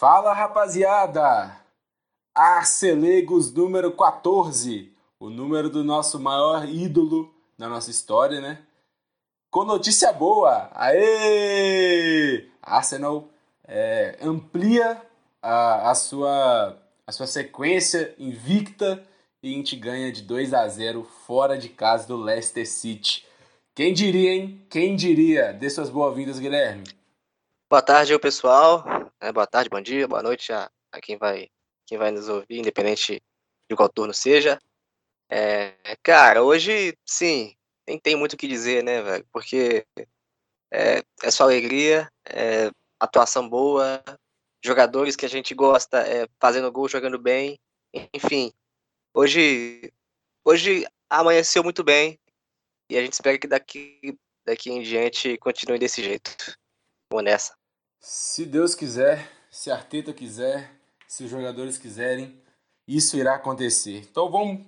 Fala rapaziada! Arcelegos número 14, o número do nosso maior ídolo na nossa história, né? Com notícia boa! Aê! Arsenal é, amplia a, a, sua, a sua sequência invicta e a gente ganha de 2 a 0 fora de casa do Leicester City. Quem diria, hein? Quem diria? Dê suas boas-vindas, Guilherme. Boa tarde, pessoal. É, boa tarde, bom dia, boa noite a, a, quem, vai, quem vai nos ouvir, independente de qual turno seja. É, cara, hoje, sim, nem tem muito o que dizer, né, velho? Porque é, é só alegria, é, atuação boa, jogadores que a gente gosta é, fazendo gol, jogando bem. Enfim, hoje, hoje amanheceu muito bem e a gente espera que daqui, daqui em diante continue desse jeito. Vamos nessa. Se Deus quiser, se Arteta quiser, se os jogadores quiserem, isso irá acontecer. Então vamos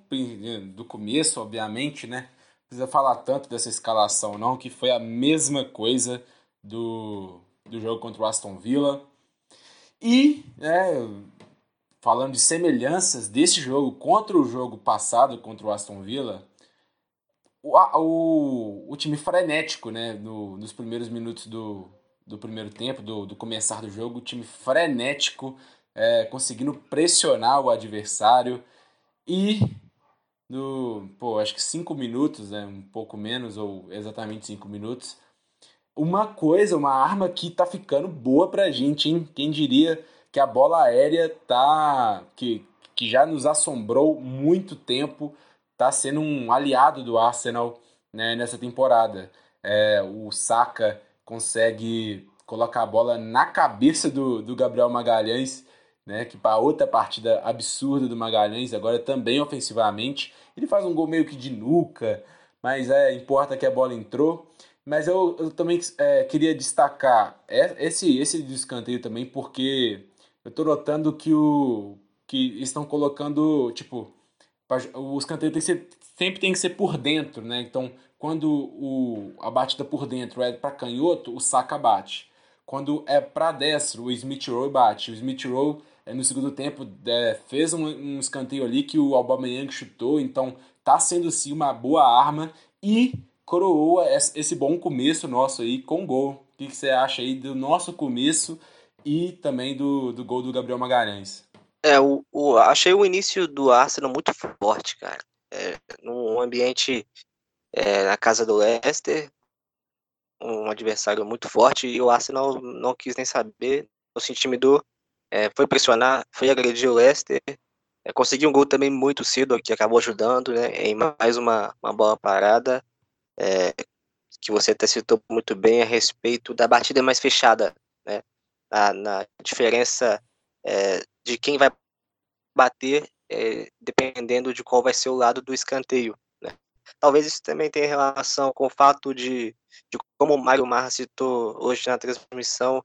do começo, obviamente, né? Não precisa falar tanto dessa escalação, não, que foi a mesma coisa do, do jogo contra o Aston Villa. E, né, falando de semelhanças desse jogo contra o jogo passado contra o Aston Villa, o, o, o time frenético, né, no, nos primeiros minutos do, do primeiro tempo, do, do começar do jogo, o time frenético, é, conseguindo pressionar o adversário e no, pô, acho que cinco minutos, né, um pouco menos, ou exatamente cinco minutos, uma coisa, uma arma que tá ficando boa pra gente, hein? Quem diria que a bola aérea tá. que, que já nos assombrou muito tempo, tá sendo um aliado do Arsenal né, nessa temporada. É, o Saka consegue colocar a bola na cabeça do, do Gabriel Magalhães, né, que para outra partida absurda do Magalhães, agora também ofensivamente. Ele faz um gol meio que de nuca, mas é, importa que a bola entrou. Mas eu, eu também é, queria destacar esse, esse escanteio também, porque eu estou notando que, o, que estão colocando, tipo, o escanteio tem que ser, sempre tem que ser por dentro, né? Então, quando o, a batida por dentro é para canhoto, o saca bate. Quando é para destro, o Smith Rowe bate. O Smith Rowe, é, no segundo tempo, é, fez um, um escanteio ali que o Aubameyang chutou, então tá sendo sim uma boa arma e coroou esse bom começo nosso aí com gol. O que, você acha aí do nosso começo e também do, do gol do Gabriel Magalhães? É, o, o, achei o início do Arsenal muito forte, cara. É, num ambiente é, na casa do Leicester, um adversário muito forte, e o Arsenal não quis nem saber, se intimidou, é, foi pressionar, foi agredir o Leicester, é, conseguiu um gol também muito cedo, que acabou ajudando, né, em mais uma, uma bola parada, é, que você até citou muito bem a respeito da batida mais fechada, né? Na, na diferença é, de quem vai bater, é, dependendo de qual vai ser o lado do escanteio. Né? Talvez isso também tenha relação com o fato de, de como o Mário Marra citou hoje na transmissão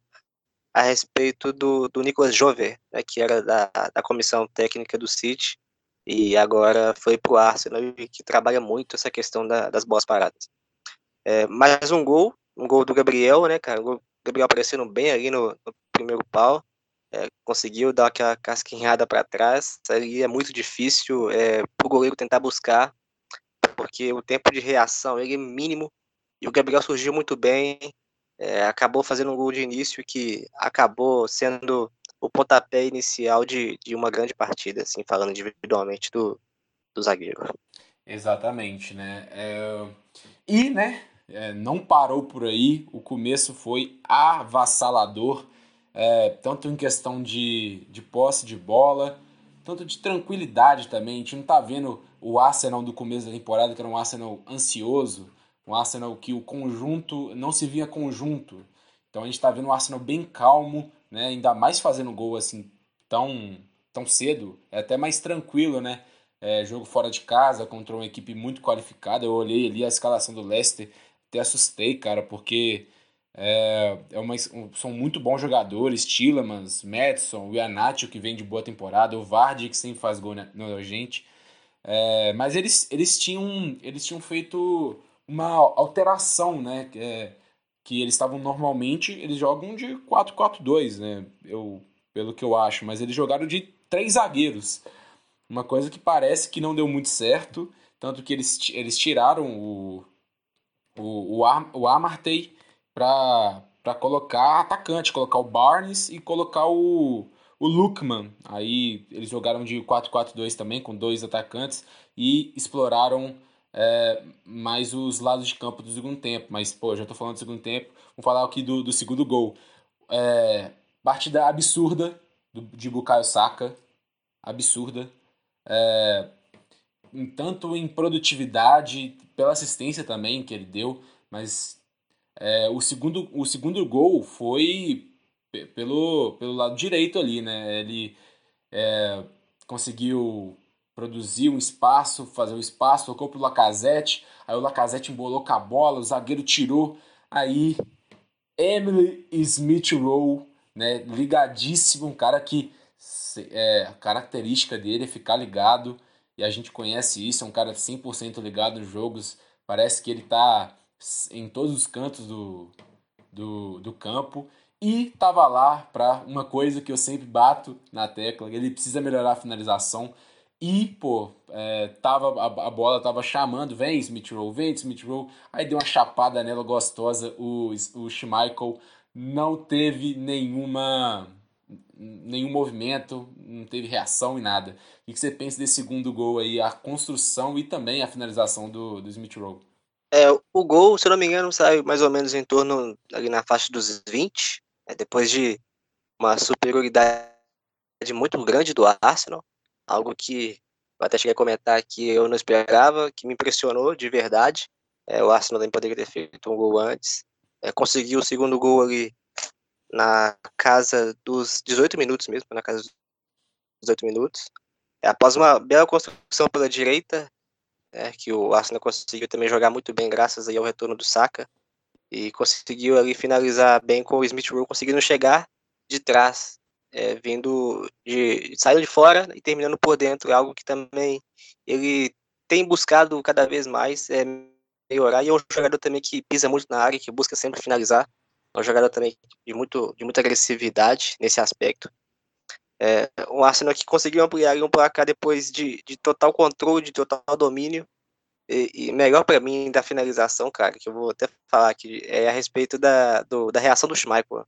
a respeito do, do Nicolas Jover, né, que era da, da comissão técnica do City, e agora foi para o Arsenal e que trabalha muito essa questão da, das boas paradas. É, mais um gol, um gol do Gabriel, né, cara? O Gabriel aparecendo bem ali no, no primeiro pau, é, conseguiu dar aquela casquinhada para trás. Ali é muito difícil é, para o goleiro tentar buscar, porque o tempo de reação ele é mínimo e o Gabriel surgiu muito bem, é, acabou fazendo um gol de início que acabou sendo o pontapé inicial de, de uma grande partida, assim, falando individualmente do, do zagueiro. Exatamente, né? É... E, né, é, não parou por aí, o começo foi avassalador, é, tanto em questão de, de posse de bola, tanto de tranquilidade também. A gente não tá vendo o Arsenal do começo da temporada, que era um Arsenal ansioso, um Arsenal que o conjunto não se via conjunto. Então a gente está vendo um Arsenal bem calmo, né? Ainda mais fazendo gol assim tão, tão cedo, é até mais tranquilo, né? É, jogo fora de casa contra uma equipe muito qualificada. Eu olhei ali a escalação do Leicester, até assustei, cara, porque é, é uma, são muito bons jogadores, Tillemans, Madison, o que vem de boa temporada, o Vardy, que sempre faz gol na, na gente. É, mas eles, eles, tinham, eles tinham feito uma alteração, né? É, que eles estavam normalmente, eles jogam de 4-4-2, né? Eu, pelo que eu acho, mas eles jogaram de três zagueiros. Uma coisa que parece que não deu muito certo, tanto que eles, eles tiraram o, o, o, Ar, o Amartey para colocar atacante, colocar o Barnes e colocar o, o Lukman. Aí eles jogaram de 4-4-2 também, com dois atacantes, e exploraram é, mais os lados de campo do segundo tempo. Mas, pô, já tô falando do segundo tempo, vamos falar aqui do, do segundo gol. É, partida absurda do, de Bukayo Saka, absurda. É, tanto em produtividade, pela assistência também que ele deu, mas é, o, segundo, o segundo gol foi pelo, pelo lado direito ali, né? Ele é, conseguiu produzir um espaço, fazer o um espaço, tocou pro Lacazette, aí o Lacazette embolou com a bola, o zagueiro tirou, aí Emily Smith Rowe, né, ligadíssimo, um cara que é, a característica dele é ficar ligado, e a gente conhece isso, é um cara 100% ligado nos jogos, parece que ele tá em todos os cantos do, do, do campo, e tava lá para uma coisa que eu sempre bato na tecla, ele precisa melhorar a finalização, e, pô, é, tava, a, a, bola tava chamando, vem Smith Rowe, vem Smith Rowe. Aí deu uma chapada nela gostosa. O, o Schmeichel não teve nenhuma nenhum movimento, não teve reação e nada. O que você pensa desse segundo gol aí, a construção e também a finalização do, do Smith Rowe? É, o gol, se eu não me engano, saiu mais ou menos em torno ali na faixa dos 20, é, depois de uma superioridade muito grande do Arsenal algo que eu até cheguei a comentar que eu não esperava, que me impressionou de verdade. É, o Arsenal também poderia ter feito um gol antes. É, conseguiu o segundo gol ali na casa dos 18 minutos mesmo, na casa dos 18 minutos. É, após uma bela construção pela direita, é, que o Arsenal conseguiu também jogar muito bem graças aí ao retorno do Saka. E conseguiu ali finalizar bem com o Smith Rowe conseguindo chegar de trás é, vindo de saindo de fora e terminando por dentro, algo que também ele tem buscado cada vez mais é, melhorar. E é um jogador também que pisa muito na área, que busca sempre finalizar, é um jogador também de muito de muita agressividade nesse aspecto. É, o Arsenal que conseguiu ampliar um placar depois de, de total controle, de total domínio. E, e melhor para mim da finalização, cara, que eu vou até falar aqui, é a respeito da, do, da reação do Schmeichel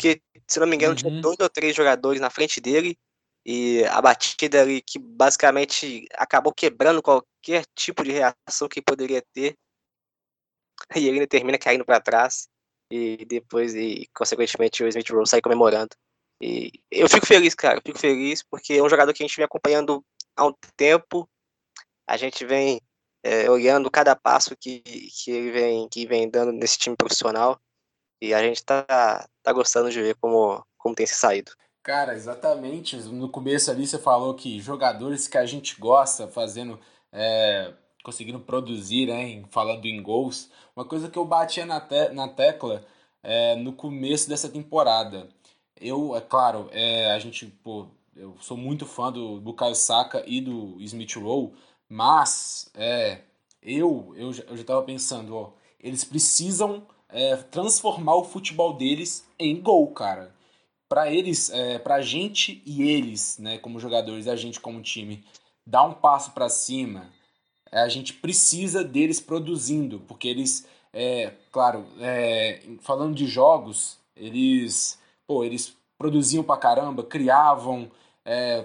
porque, se não me engano, uhum. tinha dois ou três jogadores na frente dele, e a batida ali que basicamente acabou quebrando qualquer tipo de reação que poderia ter, e ele termina caindo para trás, e depois, e consequentemente, o Smith Rowe sai comemorando. E eu fico feliz, cara, fico feliz, porque é um jogador que a gente vem acompanhando há um tempo, a gente vem é, olhando cada passo que, que ele vem, que vem dando nesse time profissional, e a gente tá, tá gostando de ver como, como tem se saído. Cara, exatamente. No começo ali você falou que jogadores que a gente gosta fazendo, é, conseguindo produzir, né, falando em gols. Uma coisa que eu batia na, te na tecla é, no começo dessa temporada. Eu, é claro, é, a gente, pô, eu sou muito fã do Bukayo Saka e do Smith Rowe, mas é, eu, eu, já estava pensando, ó, eles precisam é, transformar o futebol deles em gol, cara. Para eles, é, pra gente e eles, né, como jogadores, a gente como time, dar um passo para cima, a gente precisa deles produzindo, porque eles, é, claro, é, falando de jogos, eles, pô, eles produziam pra caramba, criavam, é,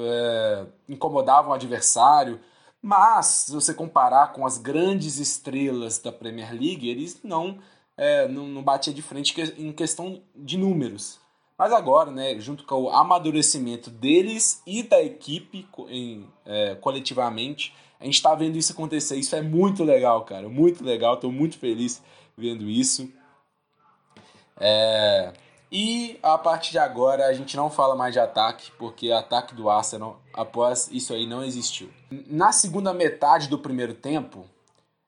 é, incomodavam o adversário, mas se você comparar com as grandes estrelas da Premier League, eles não é, não, não batia de frente em questão de números. Mas agora, né, junto com o amadurecimento deles e da equipe em, é, coletivamente, a gente está vendo isso acontecer. Isso é muito legal, cara. Muito legal. Estou muito feliz vendo isso. É... E a partir de agora a gente não fala mais de ataque, porque ataque do Arsenal após isso aí não existiu. Na segunda metade do primeiro tempo,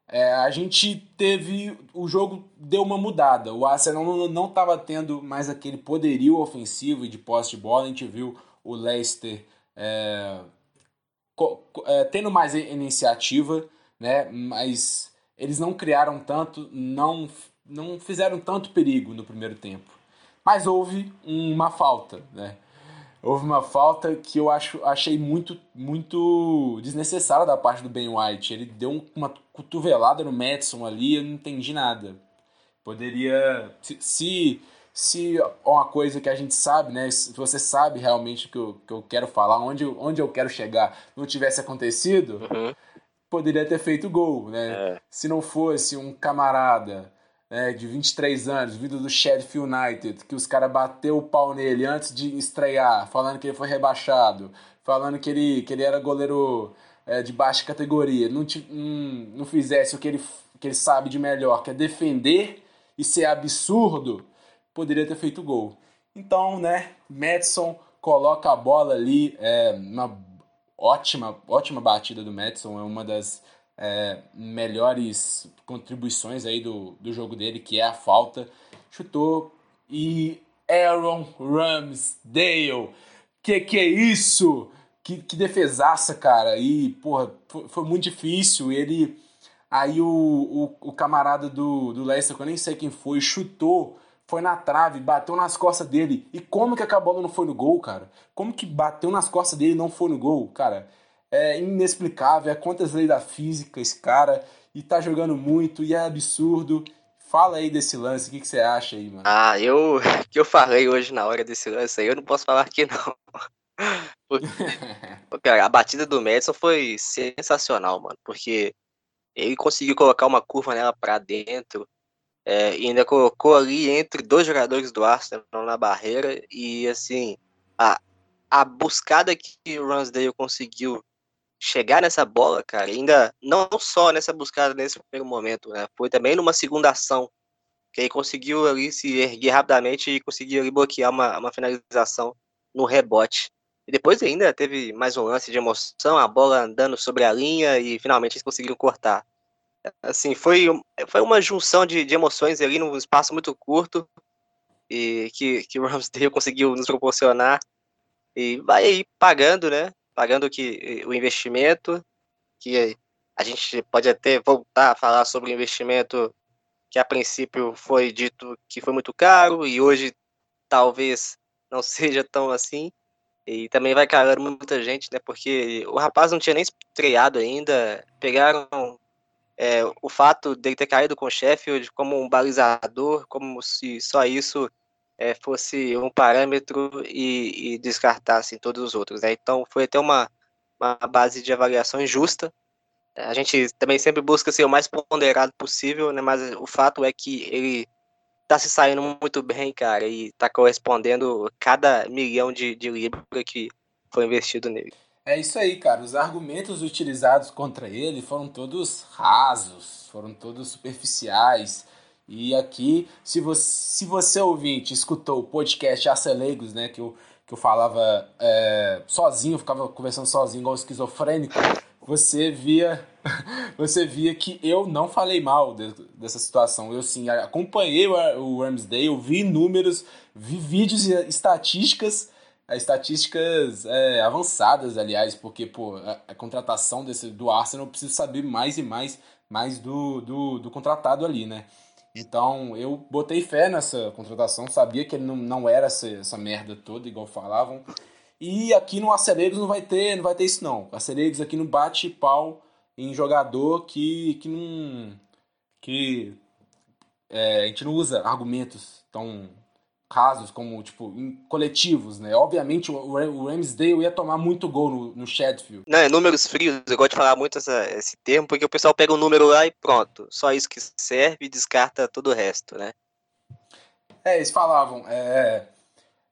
é, a gente teve. O jogo deu uma mudada. O Arsenal não estava tendo mais aquele poderio ofensivo e de posse de bola. A gente viu o Leicester é, é, tendo mais iniciativa, né? mas eles não criaram tanto, não, não fizeram tanto perigo no primeiro tempo. Mas houve uma falta. Né? houve uma falta que eu acho, achei muito, muito desnecessária da parte do Ben White. Ele deu uma cotovelada no Madison ali, eu não entendi nada. Poderia. Se, se, se uma coisa que a gente sabe, né? Se você sabe realmente que eu, que eu quero falar, onde, onde eu quero chegar, não tivesse acontecido, uhum. poderia ter feito gol, né? É. Se não fosse um camarada né, de 23 anos, vindo do Sheffield United, que os caras bateu o pau nele antes de estrear, falando que ele foi rebaixado, falando que ele, que ele era goleiro é, de baixa categoria, não, te, não, não fizesse o que ele, que ele sabe de melhor, que é defender e ser absurdo, poderia ter feito gol. Então, né, Madison coloca a bola ali, é uma ótima, ótima batida do Madison, é uma das é, melhores contribuições aí do, do jogo dele, que é a falta. Chutou e Aaron Ramsdale. Que que é isso? Que, que defesaça, cara. E, porra, foi, foi muito difícil. Ele. Aí o, o, o, camarada do, do Leicester, que eu nem sei quem foi, chutou, foi na trave, bateu nas costas dele. E como que a bola não foi no gol, cara? Como que bateu nas costas dele e não foi no gol, cara? É inexplicável, é contra as leis da física esse cara, e tá jogando muito, e é absurdo. Fala aí desse lance, o que, que você acha aí, mano? Ah, eu que eu falei hoje na hora desse lance aí, eu não posso falar que não. Porque, a batida do Madison foi sensacional, mano, porque ele conseguiu colocar uma curva nela para dentro, é, e ainda colocou ali entre dois jogadores do Arsenal na barreira, e assim, a, a buscada que o Ransdale conseguiu chegar nessa bola, cara, ainda não só nessa buscada nesse primeiro momento, né? Foi também numa segunda ação que ele conseguiu ali se erguer rapidamente e conseguiu ali bloquear uma, uma finalização no rebote. E depois ainda teve mais um lance de emoção, a bola andando sobre a linha e finalmente eles conseguiram cortar. Assim, foi, foi uma junção de, de emoções ali num espaço muito curto e que, que o Ramsdale conseguiu nos proporcionar e vai aí pagando, né? Pagando que o investimento, que a gente pode até voltar a falar sobre o investimento que a princípio foi dito que foi muito caro e hoje talvez não seja tão assim. E também vai calando muita gente, né? Porque o rapaz não tinha nem estreado ainda. Pegaram é, o fato dele ter caído com o Sheffield como um balizador, como se só isso é, fosse um parâmetro e, e descartasse todos os outros. Né? Então foi até uma, uma base de avaliação injusta. A gente também sempre busca ser o mais ponderado possível, né? mas o fato é que ele está se saindo muito bem, cara, e está correspondendo cada milhão de, de libra que foi investido nele. É isso aí, cara. Os argumentos utilizados contra ele foram todos rasos, foram todos superficiais. E aqui, se você, se você ouvinte escutou o podcast Acelegos, né, que eu, que eu falava é, sozinho, ficava conversando sozinho, igual esquizofrênico, você via você via que eu não falei mal de, dessa situação. Eu sim acompanhei o, o Ramsdale, vi números, vi vídeos e estatísticas, é, estatísticas é, avançadas, aliás, porque pô, a, a, contratação desse, do Arsenal eu preciso saber mais e mais, mais do, do, do contratado ali, né? Então eu botei fé nessa contratação, sabia que ele não, não era essa, essa merda toda, igual falavam. E aqui no Acelegos não vai ter, não vai ter isso não. Acelegos aqui não bate pau em jogador que, que não. que é, a gente não usa argumentos tão casos como, tipo, coletivos, né? Obviamente o, o Ramsdale ia tomar muito gol no, no Sheffield. Não, é números frios, eu gosto de falar muito essa, esse termo, porque o pessoal pega um número lá e pronto, só isso que serve e descarta todo o resto, né? É, eles falavam, é,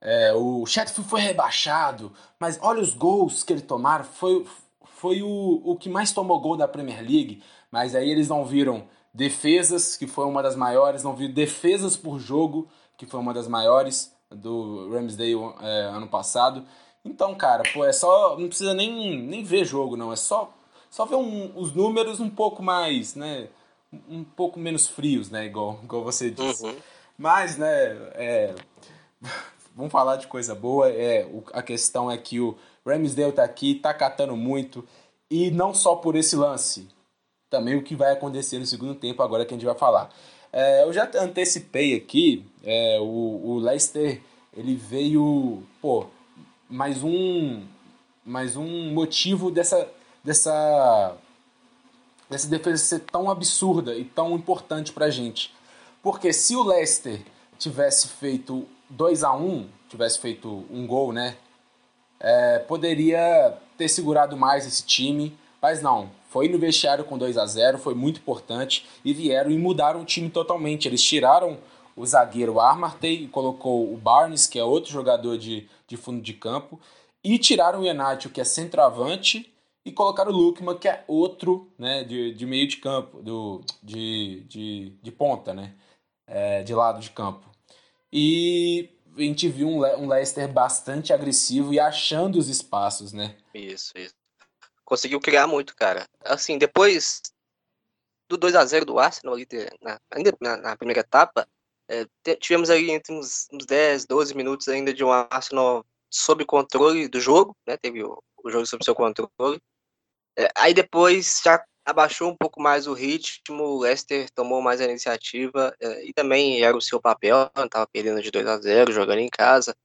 é, o Sheffield foi rebaixado, mas olha os gols que ele tomaram, foi, foi o, o que mais tomou gol da Premier League, mas aí eles não viram defesas, que foi uma das maiores, não viram defesas por jogo, que foi uma das maiores do Ramsdale é, ano passado. Então, cara, pô, é só. Não precisa nem, nem ver jogo, não. É só, só ver um, os números um pouco mais, né? Um pouco menos frios, né? Igual, igual você disse. Uhum. Mas, né? É, vamos falar de coisa boa. É, o, a questão é que o Ramsdale tá aqui, tá catando muito. E não só por esse lance. Também o que vai acontecer no segundo tempo, agora que a gente vai falar. É, eu já antecipei aqui, é, o, o Leicester ele veio, pô, mais um mais um motivo dessa dessa dessa defesa ser tão absurda e tão importante pra gente. Porque se o Leicester tivesse feito 2 a 1 tivesse feito um gol, né? É, poderia ter segurado mais esse time, mas não. Foi no vestiário com 2 a 0 foi muito importante e vieram e mudaram o time totalmente. Eles tiraram o zagueiro Armartey e colocou o Barnes, que é outro jogador de, de fundo de campo, e tiraram o Inácio, que é centroavante, e colocaram o Lukman, que é outro né, de, de meio de campo, do, de, de, de ponta, né, é, de lado de campo. E a gente viu um, Le um Leicester bastante agressivo e achando os espaços, né? Isso, isso. Conseguiu criar muito, cara. Assim, depois do 2 a 0 do Arsenal, ali, na, ainda na, na primeira etapa, é, tivemos aí entre uns, uns 10, 12 minutos ainda de um Arsenal sob controle do jogo, né? Teve o, o jogo sob seu controle. É, aí depois já abaixou um pouco mais o ritmo, o Leicester tomou mais a iniciativa é, e também era o seu papel, estava perdendo de 2 a 0 jogando em casa.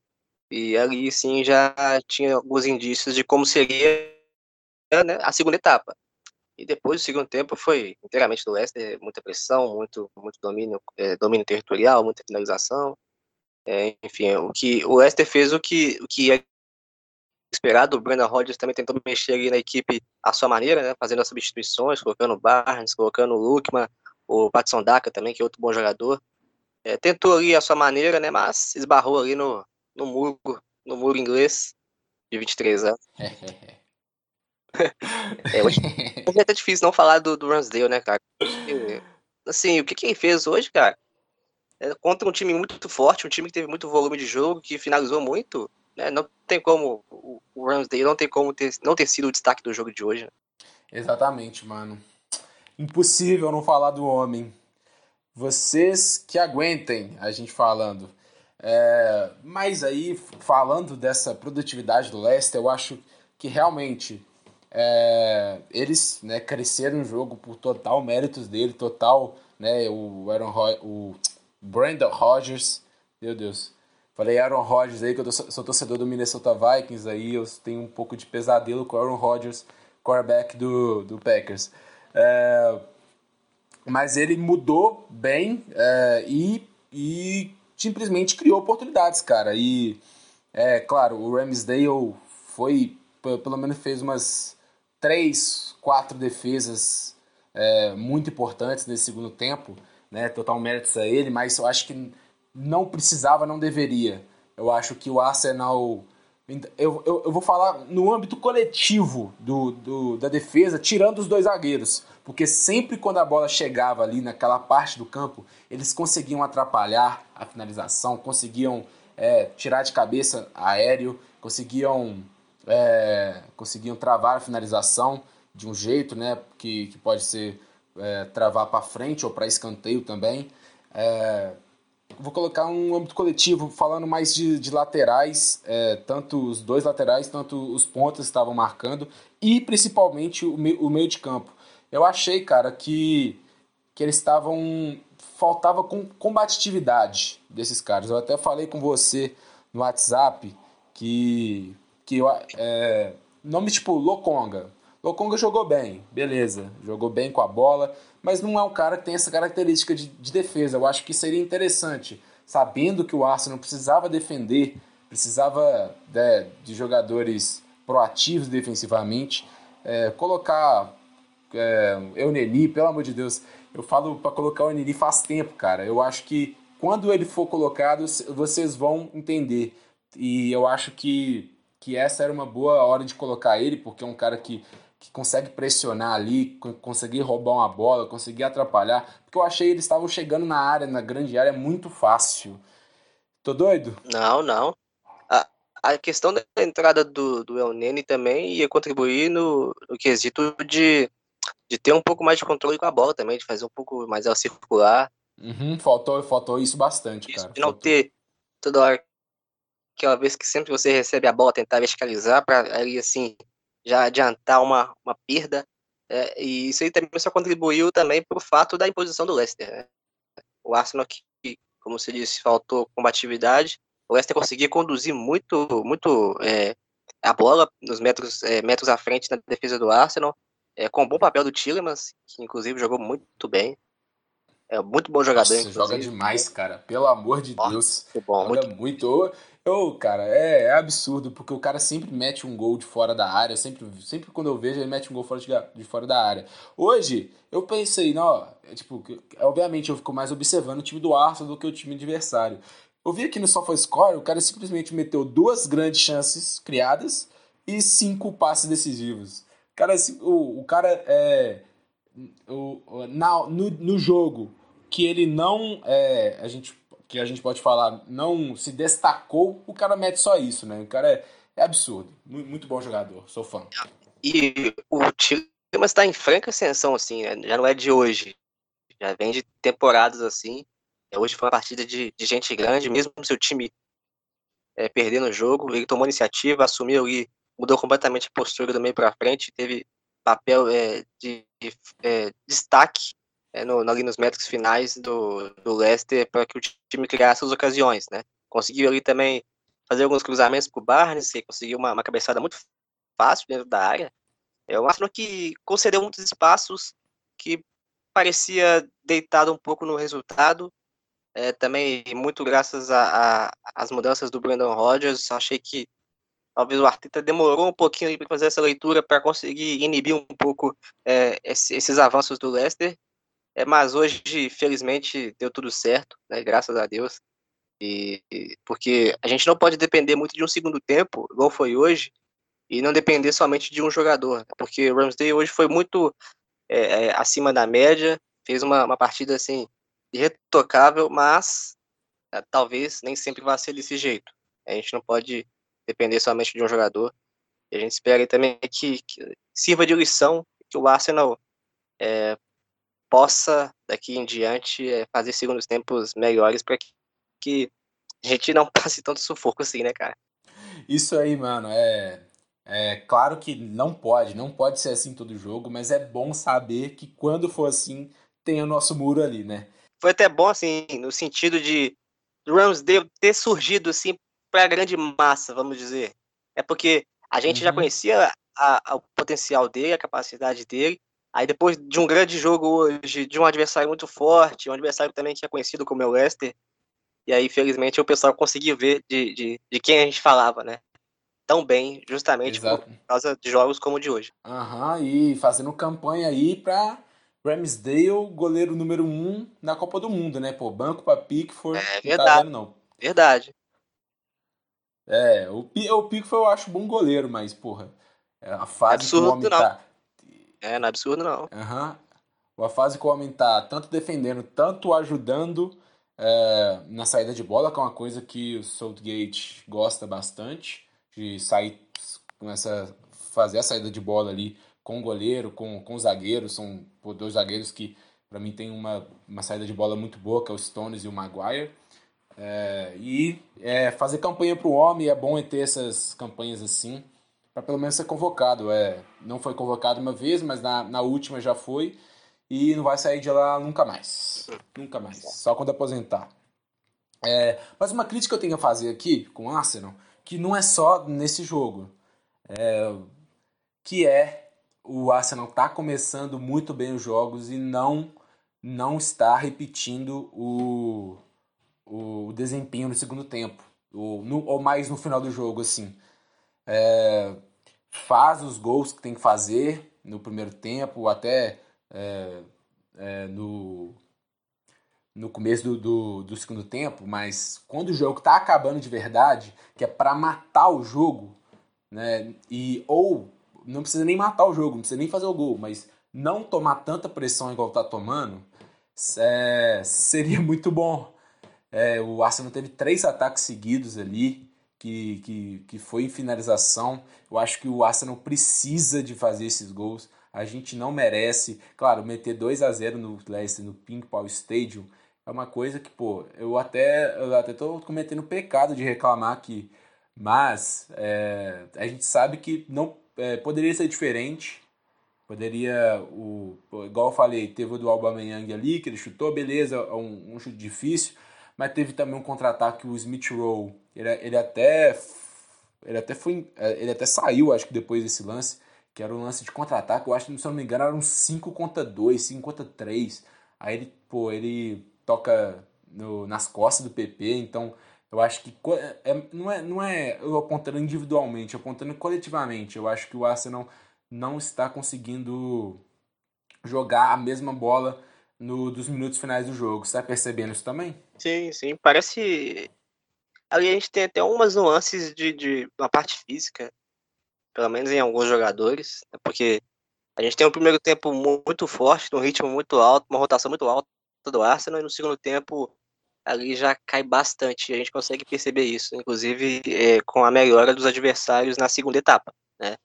E ali sim já tinha alguns indícios de como seria né, a segunda etapa. E depois o segundo tempo foi inteiramente do Leicester, muita pressão, muito, muito domínio, é, domínio territorial, muita finalização. É, enfim, o que o Leicester fez o que o que é esperado. O Brandon Rodgers também tentou mexer ali na equipe à sua maneira, né, fazendo as substituições, colocando o Barnes, colocando o Lukman, o Patson Daka também, que é outro bom jogador. É, tentou ali a sua maneira, né, mas esbarrou ali no, no muro, no muro inglês de 23 anos. É, hoje é até difícil não falar do, do Ransdale, né, cara? Porque, assim, o que, que ele fez hoje, cara? É, contra um time muito forte, um time que teve muito volume de jogo, que finalizou muito, né? Não tem como o, o Ramsdale não tem como ter, não ter sido o destaque do jogo de hoje. Né? Exatamente, mano. Impossível não falar do homem. Vocês que aguentem a gente falando. É, mas aí, falando dessa produtividade do Leicester, eu acho que realmente é, eles né, cresceram no jogo por total méritos dele, total, né, o Aaron o Brandon Rodgers, meu Deus, Falei Aaron Rodgers aí, que eu sou torcedor do Minnesota Vikings aí, eu tenho um pouco de pesadelo com o Aaron Rodgers, quarterback do, do Packers. É, mas ele mudou bem é, e, e simplesmente criou oportunidades, cara. E, é claro, o Ramsdale foi, pelo menos fez umas três, quatro defesas é, muito importantes nesse segundo tempo, né? Total méritos a ele, mas eu acho que não precisava, não deveria. Eu acho que o Arsenal. Eu, eu, eu vou falar no âmbito coletivo do, do, da defesa, tirando os dois zagueiros. Porque sempre quando a bola chegava ali naquela parte do campo, eles conseguiam atrapalhar a finalização, conseguiam é, tirar de cabeça aéreo, conseguiam, é, conseguiam travar a finalização de um jeito né, que, que pode ser é, travar para frente ou para escanteio também. É, vou colocar um âmbito coletivo, falando mais de, de laterais, é, tanto os dois laterais, tanto os pontas estavam marcando, e principalmente o, me, o meio de campo. Eu achei, cara, que, que eles estavam. Faltava com combatividade desses caras. Eu até falei com você no WhatsApp que. Que eu, é, nome tipo Lokonga. Lokonga jogou bem, beleza, jogou bem com a bola, mas não é um cara que tem essa característica de, de defesa. Eu acho que seria interessante, sabendo que o Arsenal precisava defender, precisava né, de jogadores proativos defensivamente, é, colocar é, Euneli, pelo amor de Deus, eu falo para colocar o Euneli faz tempo, cara. Eu acho que quando ele for colocado, vocês vão entender. E eu acho que, que essa era uma boa hora de colocar ele, porque é um cara que que consegue pressionar ali, conseguir roubar uma bola, conseguir atrapalhar. Porque eu achei eles estavam chegando na área, na grande área, muito fácil. Tô doido? Não, não. A, a questão da entrada do, do El Nene também ia contribuir no, no quesito de, de ter um pouco mais de controle com a bola também, de fazer um pouco mais ela circular. Uhum, faltou, faltou isso bastante, isso, cara. De não faltou. ter toda hora aquela vez que sempre você recebe a bola, tentar verticalizar para ali assim já adiantar uma, uma perda. É, e isso aí também só contribuiu também para o fato da imposição do Leicester. Né? O Arsenal, que, como você disse, faltou combatividade, o Leicester conseguia conduzir muito, muito é, a bola nos metros, é, metros à frente na defesa do Arsenal, é, com um bom papel do Tillemans, que inclusive jogou muito bem. É muito bom jogador. Nossa, joga demais, cara. Pelo amor de Deus. Muito bom, joga muito. muito. Eu, cara, é, é, absurdo, porque o cara sempre mete um gol de fora da área. Sempre, sempre quando eu vejo, ele mete um gol fora de, de fora da área. Hoje, eu pensei, não, é, tipo, obviamente eu fico mais observando o time do Arsenal do que o time adversário. Eu vi aqui no SofaScore, o cara simplesmente meteu duas grandes chances criadas e cinco passes decisivos. Cara, o, o cara é. O, na, no, no jogo que ele não. É, a gente, que a gente pode falar, não se destacou, o cara mete só isso, né? O cara é, é absurdo. Muito bom jogador, sou fã. E o time está em franca ascensão, assim, né? já não é de hoje. Já vem de temporadas assim. Hoje foi uma partida de, de gente grande, mesmo seu time é, perdendo o jogo, ele tomou iniciativa, assumiu e mudou completamente a postura do meio para frente, teve papel é, de, de é, destaque é, no, ali nos metros finais do, do Leicester para que o time criasse as ocasiões, né? Conseguiu ali também fazer alguns cruzamentos para o Barnes, que conseguiu uma, uma cabeçada muito fácil dentro da área. É um Arsenal que concedeu muitos espaços, que parecia deitado um pouco no resultado, é, também muito graças às mudanças do Brandon Rodgers. Achei que talvez o Arteta demorou um pouquinho para fazer essa leitura para conseguir inibir um pouco é, esses avanços do Leicester. É, mas hoje, felizmente, deu tudo certo, né, graças a Deus. E, porque a gente não pode depender muito de um segundo tempo, igual foi hoje, e não depender somente de um jogador. Né, porque o Ramsdale hoje foi muito é, é, acima da média, fez uma, uma partida assim irretocável, mas é, talvez nem sempre vá ser desse jeito. A gente não pode depender somente de um jogador. E a gente espera também que, que sirva de lição que o Arsenal é, possa, daqui em diante, é, fazer segundos tempos melhores para que, que a gente não passe tanto sufoco assim, né, cara? Isso aí, mano, é, é claro que não pode, não pode ser assim todo jogo, mas é bom saber que quando for assim, tem o nosso muro ali, né? foi até bom, assim, no sentido de Ramsdale ter surgido, assim, para a grande massa, vamos dizer. É porque a gente uhum. já conhecia a, a, o potencial dele, a capacidade dele. Aí depois de um grande jogo hoje, de um adversário muito forte, um adversário também que é conhecido como o Leicester, e aí, felizmente, o pessoal conseguiu ver de, de, de quem a gente falava, né? Tão bem, justamente Exato. por causa de jogos como o de hoje. Aham, e fazendo campanha aí para Ramsdale, goleiro número um na Copa do Mundo, né? Pô, banco pra Pickford. É verdade. Não tá vendo, não. Verdade. É, o, o Pickford eu acho bom goleiro, mas, porra, é a fase absurdo, que o homem não. tá. É, não é absurdo, não. Uhum. A fase que o homem tá tanto defendendo, tanto ajudando é, na saída de bola, que é uma coisa que o Southgate gosta bastante, de sair com essa. fazer a saída de bola ali com o goleiro, com, com o zagueiro. São dois zagueiros que, para mim, tem uma, uma saída de bola muito boa, que é o Stones e o Maguire. É, e é, fazer campanha para o homem é bom ter essas campanhas assim, para pelo menos ser convocado. É, não foi convocado uma vez, mas na, na última já foi. E não vai sair de lá nunca mais. Nunca mais. Só quando aposentar. É, mas uma crítica que eu tenho a fazer aqui com o Arsenal, que não é só nesse jogo, é, que é o Arsenal está começando muito bem os jogos e não não está repetindo o, o desempenho no segundo tempo, ou, no, ou mais no final do jogo, assim. É, faz os gols que tem que fazer no primeiro tempo, até é, é, no, no começo do, do, do, segundo tempo, mas quando o jogo está acabando de verdade, que é para matar o jogo, né, e ou não precisa nem matar o jogo, não precisa nem fazer o gol, mas não tomar tanta pressão igual tá tomando é, seria muito bom. É, o Arsenal teve três ataques seguidos ali, que, que, que foi em finalização. Eu acho que o Arsenal precisa de fazer esses gols. A gente não merece. Claro, meter 2 a 0 no Leicester, no Pink Paul Stadium, é uma coisa que, pô, eu até, eu até tô cometendo pecado de reclamar aqui. Mas é, a gente sabe que não é, poderia ser diferente. Poderia, o, igual eu falei, teve o do Aubameyang ali, que ele chutou, beleza, é um, um chute difícil, mas teve também um contra-ataque, o Smith Rowe, ele, ele até ele até foi ele até saiu, acho que depois desse lance, que era um lance de contra-ataque, eu acho que se eu não me engano era um 5 contra 2, 5 contra 3. Aí ele, pô, ele toca no, nas costas do PP, então eu acho que é, não, é, não é eu apontando individualmente, apontando coletivamente. Eu acho que o Arsenal não está conseguindo jogar a mesma bola no, dos minutos finais do jogo. Você está percebendo isso também? Sim, sim. Parece. Ali a gente tem até umas nuances de, de uma parte física, pelo menos em alguns jogadores, né? porque a gente tem um primeiro tempo muito forte, um ritmo muito alto, uma rotação muito alta do Arsenal, e no segundo tempo ali já cai bastante. A gente consegue perceber isso, inclusive é, com a melhora dos adversários na segunda etapa, né?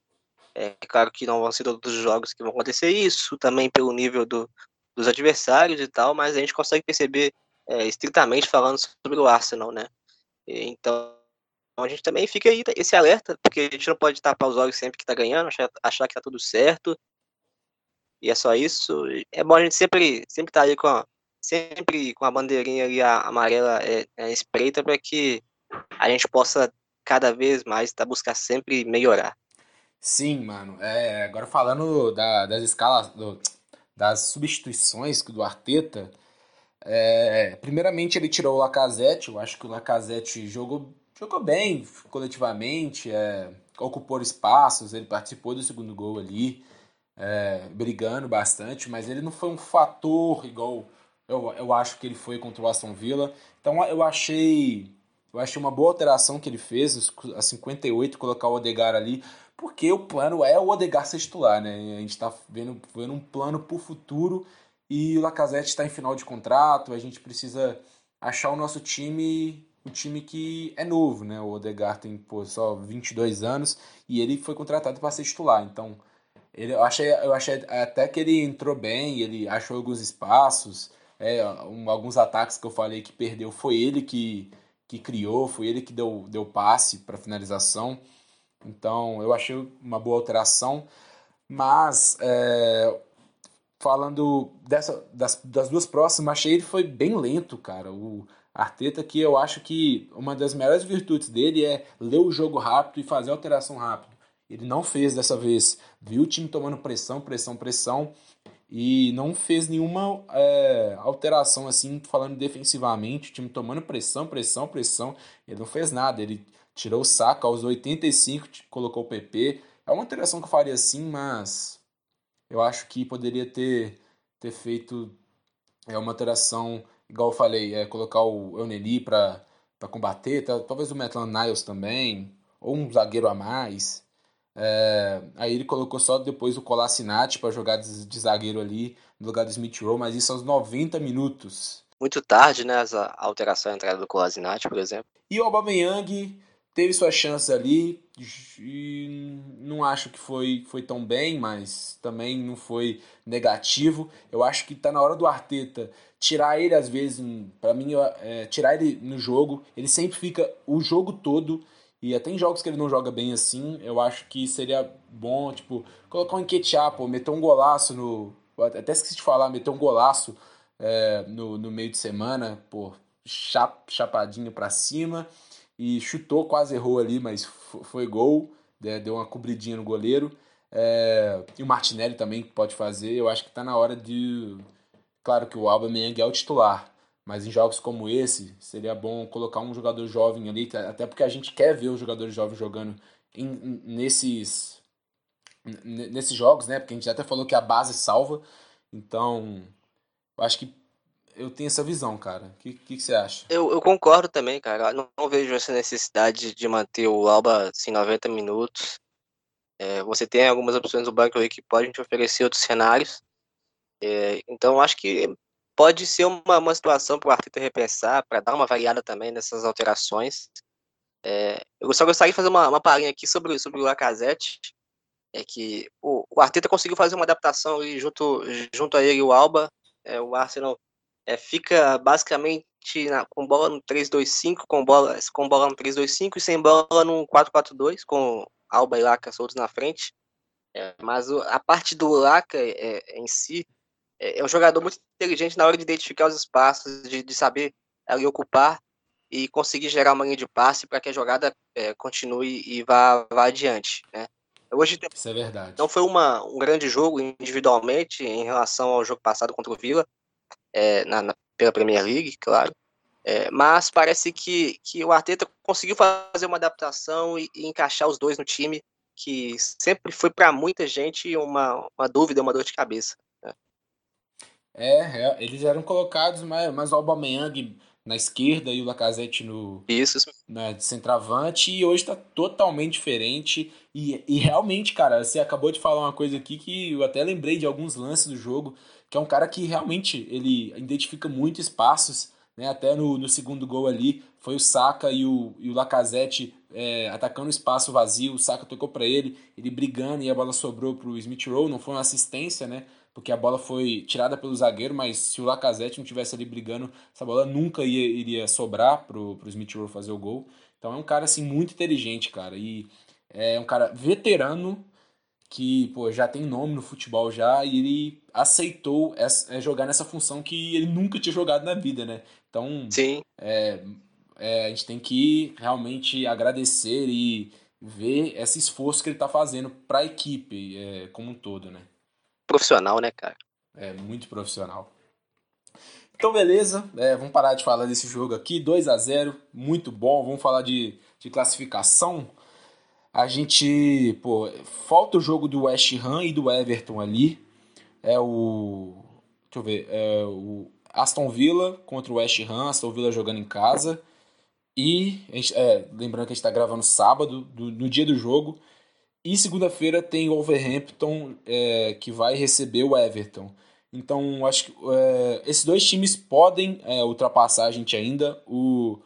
É claro que não vão ser todos os jogos que vão acontecer isso, também pelo nível do, dos adversários e tal, mas a gente consegue perceber é, estritamente falando sobre o Arsenal, né? Então a gente também fica aí esse alerta, porque a gente não pode tapar os olhos sempre que tá ganhando, achar, achar que tá tudo certo. E é só isso. É bom a gente sempre sempre tá aí com a, sempre com a bandeirinha ali a amarela é, é espreita para que a gente possa cada vez mais tá, buscar sempre melhorar. Sim, mano. É, agora falando da, das escalas, do, das substituições do Arteta, é, primeiramente ele tirou o Lacazette, eu acho que o Lacazette jogou, jogou bem coletivamente, é, ocupou espaços, ele participou do segundo gol ali, é, brigando bastante, mas ele não foi um fator igual eu, eu acho que ele foi contra o Aston Villa. Então eu achei eu achei uma boa alteração que ele fez, a 58, colocar o Odegar ali, porque o plano é o Odegar ser titular, né? A gente está vendo, vendo um plano para o futuro e o Lacazette está em final de contrato, a gente precisa achar o nosso time, o time que é novo, né? O Odegar tem pô, só 22 anos e ele foi contratado para ser titular, então ele, eu, achei, eu achei até que ele entrou bem, ele achou alguns espaços, é, um, alguns ataques que eu falei que perdeu foi ele que, que criou, foi ele que deu, deu passe para finalização. Então eu achei uma boa alteração. Mas é, falando dessa, das, das duas próximas, achei ele foi bem lento, cara. O Arteta que eu acho que uma das melhores virtudes dele é ler o jogo rápido e fazer alteração rápido. Ele não fez dessa vez. Viu o time tomando pressão, pressão, pressão e não fez nenhuma é, alteração assim, falando defensivamente, o time tomando pressão, pressão, pressão, ele não fez nada, ele tirou o saco aos 85, colocou o PP, é uma alteração que eu faria assim, mas eu acho que poderia ter, ter feito é, uma alteração, igual eu falei, é, colocar o Euneli para combater, tá, talvez o Maitland Niles também, ou um zagueiro a mais, é, aí ele colocou só depois o Colassinati para jogar de, de, zagueiro ali no lugar do Smith Rowe, mas isso aos 90 minutos. Muito tarde, né? Essa alteração a entrada do Colassinati, por exemplo. E o Aubameyang teve suas chances ali e não acho que foi, foi tão bem, mas também não foi negativo. Eu acho que está na hora do Arteta tirar ele às vezes, para mim, é, tirar ele no jogo. Ele sempre fica o jogo todo e até em jogos que ele não joga bem assim, eu acho que seria bom, tipo, colocar um Enquetear, pô, meter um golaço no. Até esqueci de falar, meter um golaço é, no, no meio de semana, pô, chap, chapadinho pra cima. E chutou, quase errou ali, mas foi gol, né, deu uma cobridinha no goleiro. É, e o Martinelli também pode fazer. Eu acho que tá na hora de. Claro que o Alba Meng é o titular, mas em jogos como esse, seria bom colocar um jogador jovem ali, até porque a gente quer ver os jogadores jovens jogando em, nesses, nesses jogos, né? Porque a gente até falou que a base salva. Então, acho que eu tenho essa visão, cara. O que, que, que, você acha? Eu, eu concordo também, cara. Não, não, vejo essa necessidade de manter o Alba assim, 90 minutos. É, você tem algumas opções do banco aí que podem te oferecer outros cenários. É, então, acho que pode ser uma, uma situação para o Arteta repensar, para dar uma variada também nessas alterações. É, eu só gostaria de fazer uma, uma palhinha aqui sobre, sobre o Lacazette, é que o, o Arteta conseguiu fazer uma adaptação junto, junto a ele e o Alba, é, o Arsenal é, fica basicamente na, com bola no 3-2-5, com bola, com bola no 3-2-5 e sem bola no 4-4-2, com Alba e Laca soltos na frente. É, mas o, a parte do Laca é, em si, é, é um jogador muito inteligente na hora de identificar os espaços, de, de saber ali ocupar e conseguir gerar uma linha de passe para que a jogada é, continue e vá, vá adiante, né? Hoje Isso é verdade. Não foi uma, um grande jogo individualmente em relação ao jogo passado contra o Vila, é, na, na, pela Premier League, claro. É, mas parece que, que o Arteta conseguiu fazer uma adaptação e, e encaixar os dois no time, que sempre foi para muita gente uma, uma dúvida, uma dor de cabeça. Né? É, é, eles eram colocados, mas, mas o Aubameyang na esquerda e o Lacazette no isso, Né, de centroavante e hoje está totalmente diferente e, e realmente, cara, você acabou de falar uma coisa aqui que eu até lembrei de alguns lances do jogo, que é um cara que realmente ele identifica muito espaços, né, até no, no segundo gol ali foi o Saka e o, e o Lacazette é, atacando o espaço vazio, o Saka tocou para ele, ele brigando e a bola sobrou para o Smith Rowe, não foi uma assistência, né, porque a bola foi tirada pelo zagueiro, mas se o Lacazette não tivesse ali brigando, essa bola nunca ia, iria sobrar pro, pro Smith Rowe fazer o gol. Então é um cara assim muito inteligente, cara, e é um cara veterano que pô, já tem nome no futebol já e ele aceitou essa, é, jogar nessa função que ele nunca tinha jogado na vida, né? Então, Sim. É, é, a gente tem que realmente agradecer e ver esse esforço que ele está fazendo para a equipe é, como um todo, né? profissional, né, cara? É, muito profissional. Então, beleza, é, vamos parar de falar desse jogo aqui. 2 a 0 muito bom. Vamos falar de, de classificação. A gente, pô, falta o jogo do West Ham e do Everton ali. É o. Deixa eu ver. É o Aston Villa contra o West Ham. Aston Villa jogando em casa. E, é, lembrando que a gente está gravando sábado, do, no dia do jogo. E segunda-feira tem o Wolverhampton é, que vai receber o Everton. Então, acho que é, esses dois times podem é, ultrapassar a gente ainda. O,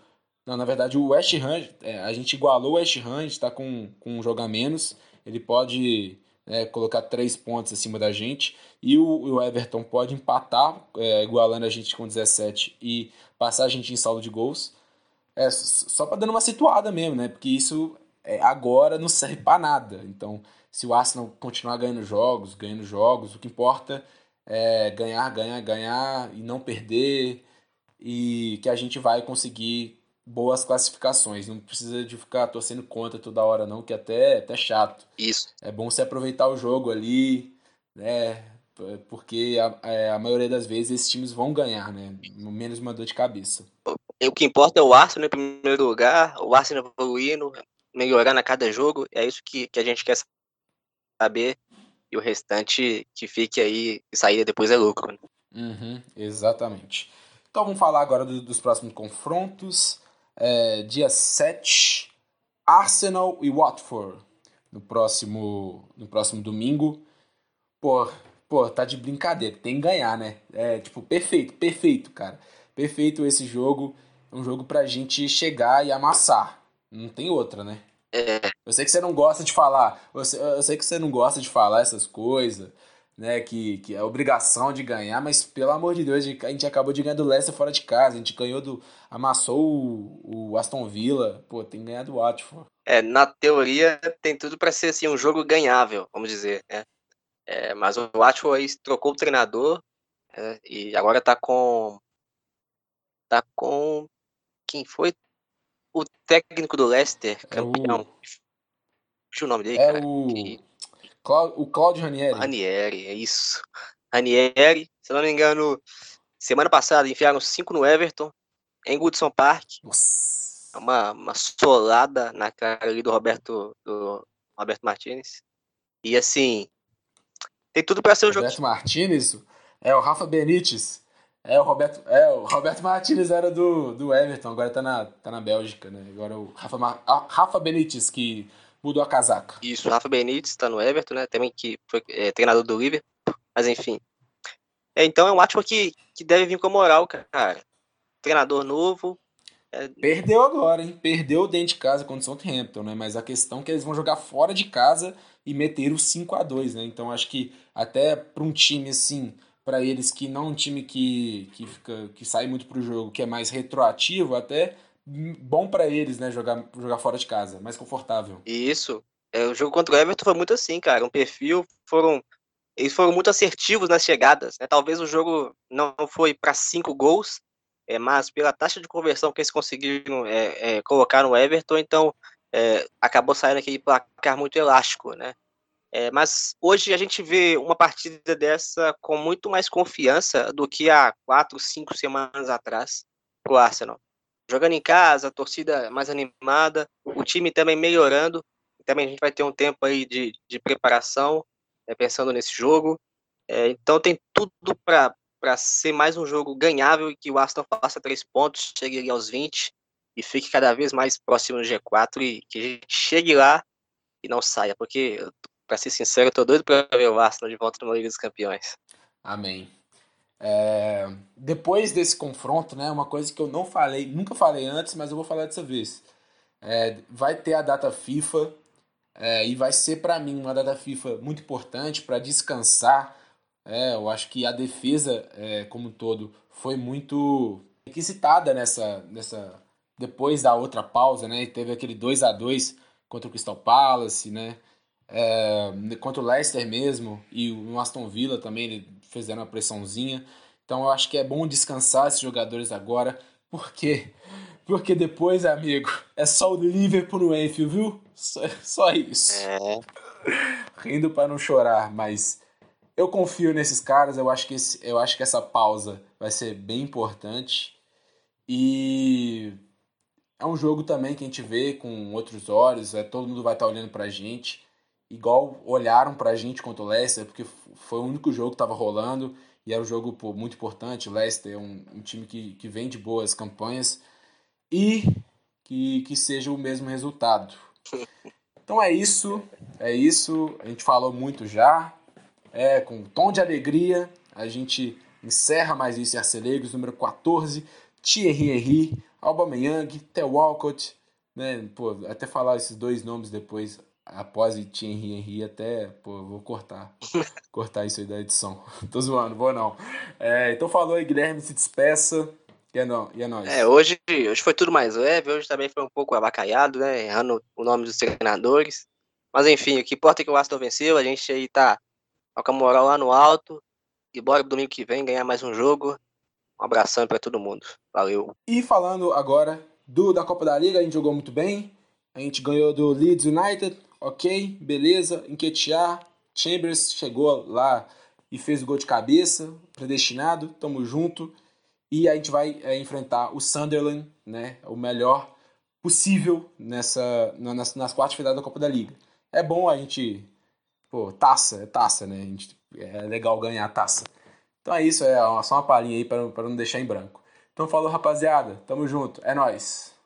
não, na verdade, o West Ham, é, a gente igualou o West Ham, está com, com um jogo a menos. Ele pode é, colocar três pontos acima da gente. E o, o Everton pode empatar, é, igualando a gente com 17 e passar a gente em saldo de gols. É, só para dando uma situada mesmo, né? Porque isso é, agora não serve para nada. Então, se o Arsenal continuar ganhando jogos, ganhando jogos, o que importa é ganhar, ganhar, ganhar e não perder e que a gente vai conseguir boas classificações. Não precisa de ficar torcendo contra toda hora não, que até, até chato. Isso. É bom você aproveitar o jogo ali, né? Porque a, é, a maioria das vezes esses times vão ganhar, né? Menos uma dor de cabeça. O que importa é o Arsenal em primeiro lugar, o Arsenal evoluindo, melhorando a cada jogo. É isso que, que a gente quer saber. E o restante que fique aí e sair depois é lucro. Né? Uhum, exatamente. Então vamos falar agora do, dos próximos confrontos. É, dia 7, Arsenal e Watford. No próximo, no próximo domingo. Pô, pô, tá de brincadeira. Tem que ganhar, né? É tipo, perfeito, perfeito, cara. Perfeito esse jogo. É um jogo pra gente chegar e amassar. Não tem outra, né? É. Eu sei que você não gosta de falar. Eu sei, eu sei que você não gosta de falar essas coisas, né? Que, que é obrigação de ganhar, mas pelo amor de Deus, a gente acabou de ganhar do Leicester fora de casa. A gente ganhou do. amassou o, o Aston Villa. Pô, tem que ganhar do Watford. É, na teoria tem tudo para ser assim, um jogo ganhável, vamos dizer, né? É, mas o Watford aí trocou o treinador é, e agora tá com. Tá com. Quem foi? o técnico do Leicester, campeão. É o... o nome dele, é cara. O... Que... o Claudio Ranieri. Ranieri, é isso. Ranieri, se não me engano, semana passada enfiaram cinco no Everton, em Goodson Park. Nossa. Uma, uma solada na cara ali do Roberto, do Roberto Martinez. E assim, tem tudo para ser um jogo. Roberto Martinez? É o Rafa Benítez. É, o Roberto, é, o Roberto Martins era do, do Everton, agora tá na, tá na Bélgica, né? Agora o Rafa, Mar... Rafa Benítez, que mudou a casaca. Isso, Rafa Benítez tá no Everton, né? Também que foi é, treinador do Liverpool, mas enfim. É, então é um Atma que, que deve vir com a moral, cara. Treinador novo. É... Perdeu agora, hein? Perdeu dentro de casa contra o Southampton, né? Mas a questão é que eles vão jogar fora de casa e meter o 5 a 2 né? Então acho que até para um time assim para eles que não é um time que, que, fica, que sai muito pro jogo, que é mais retroativo, até bom para eles, né, jogar, jogar fora de casa, mais confortável. Isso. É, o jogo contra o Everton foi muito assim, cara. Um perfil, foram eles foram muito assertivos nas chegadas, né? Talvez o jogo não foi para cinco gols, é, mas pela taxa de conversão que eles conseguiram é, é, colocar no Everton, então é, acabou saindo aquele placar muito elástico, né? É, mas hoje a gente vê uma partida dessa com muito mais confiança do que há quatro, cinco semanas atrás para o Arsenal. Jogando em casa, a torcida mais animada, o time também melhorando. Também a gente vai ter um tempo aí de, de preparação, é, pensando nesse jogo. É, então tem tudo para ser mais um jogo ganhável e que o Arsenal faça três pontos, chegue aos 20 e fique cada vez mais próximo do G4 e que a gente chegue lá e não saia, porque, para ser sincero, eu tô doido para ver o Arsenal de volta no Liga dos Campeões. Amém. É, depois desse confronto, né, uma coisa que eu não falei, nunca falei antes, mas eu vou falar dessa vez. É, vai ter a data FIFA é, e vai ser para mim uma data FIFA muito importante para descansar é, eu acho que a defesa, é, como um todo, foi muito requisitada nessa, nessa. Depois da outra pausa, né? Teve aquele 2 a 2 contra o Crystal Palace, né? É, contra o Leicester mesmo e o Aston Villa também ele fizeram uma pressãozinha. Então eu acho que é bom descansar esses jogadores agora, porque porque depois, amigo, é só o Liverpool no Enfield, viu? Só, só isso. É. Rindo para não chorar, mas eu confio nesses caras, eu acho que, esse, eu acho que essa pausa vai ser bem importante. E é um jogo também que a gente vê com outros olhos, é, todo mundo vai estar tá olhando pra gente, igual olharam pra gente contra o Leicester, porque foi o único jogo que estava rolando e era um jogo pô, muito importante. O Leicester é um, um, time que, que vem de boas campanhas e que, que seja o mesmo resultado. Então é isso, é isso. A gente falou muito já. É, com um tom de alegria, a gente encerra mais isso em Arcelegos, número 14, Thierry Henry, Aubameyang, Theo Walcott, né, pô, até falar esses dois nomes depois, após Thierry Henry, até, pô, vou cortar, cortar isso aí da edição, tô zoando, vou não. É, então falou aí, Guilherme, se despeça, e é, e é nóis. É, hoje, hoje foi tudo mais leve, hoje também foi um pouco abacalhado, né, errando o nome dos treinadores, mas enfim, o que importa é que o Aston venceu, a gente aí tá com a moral lá no alto. E bora domingo que vem ganhar mais um jogo. Um abração para todo mundo. Valeu. E falando agora do da Copa da Liga, a gente jogou muito bem. A gente ganhou do Leeds United, ok, beleza. Enquetear, Chambers chegou lá e fez o gol de cabeça, predestinado, tamo junto. E a gente vai é, enfrentar o Sunderland, né, o melhor possível nessa nas, nas quartas finais da Copa da Liga. É bom a gente Pô, taça, é taça, né? Gente, é legal ganhar a taça. Então é isso, é só uma palhinha aí para não deixar em branco. Então falou, rapaziada. Tamo junto. É nós.